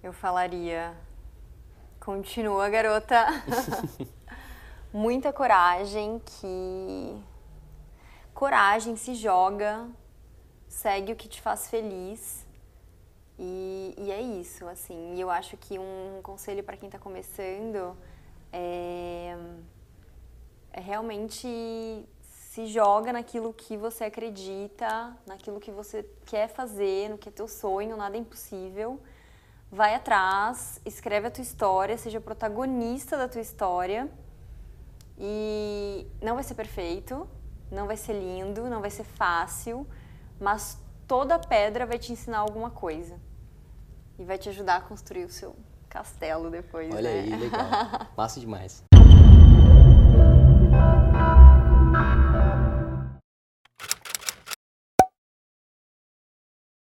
Eu falaria: continua, garota. Muita coragem, que. Coragem, se joga, segue o que te faz feliz. E, e é isso, assim. E eu acho que um conselho para quem está começando é, é realmente se joga naquilo que você acredita, naquilo que você quer fazer, no que é teu sonho, nada é impossível. Vai atrás, escreve a tua história, seja protagonista da tua história. E não vai ser perfeito, não vai ser lindo, não vai ser fácil, mas toda pedra vai te ensinar alguma coisa. E vai te ajudar a construir o seu castelo depois. Olha né? aí, legal. Massa demais.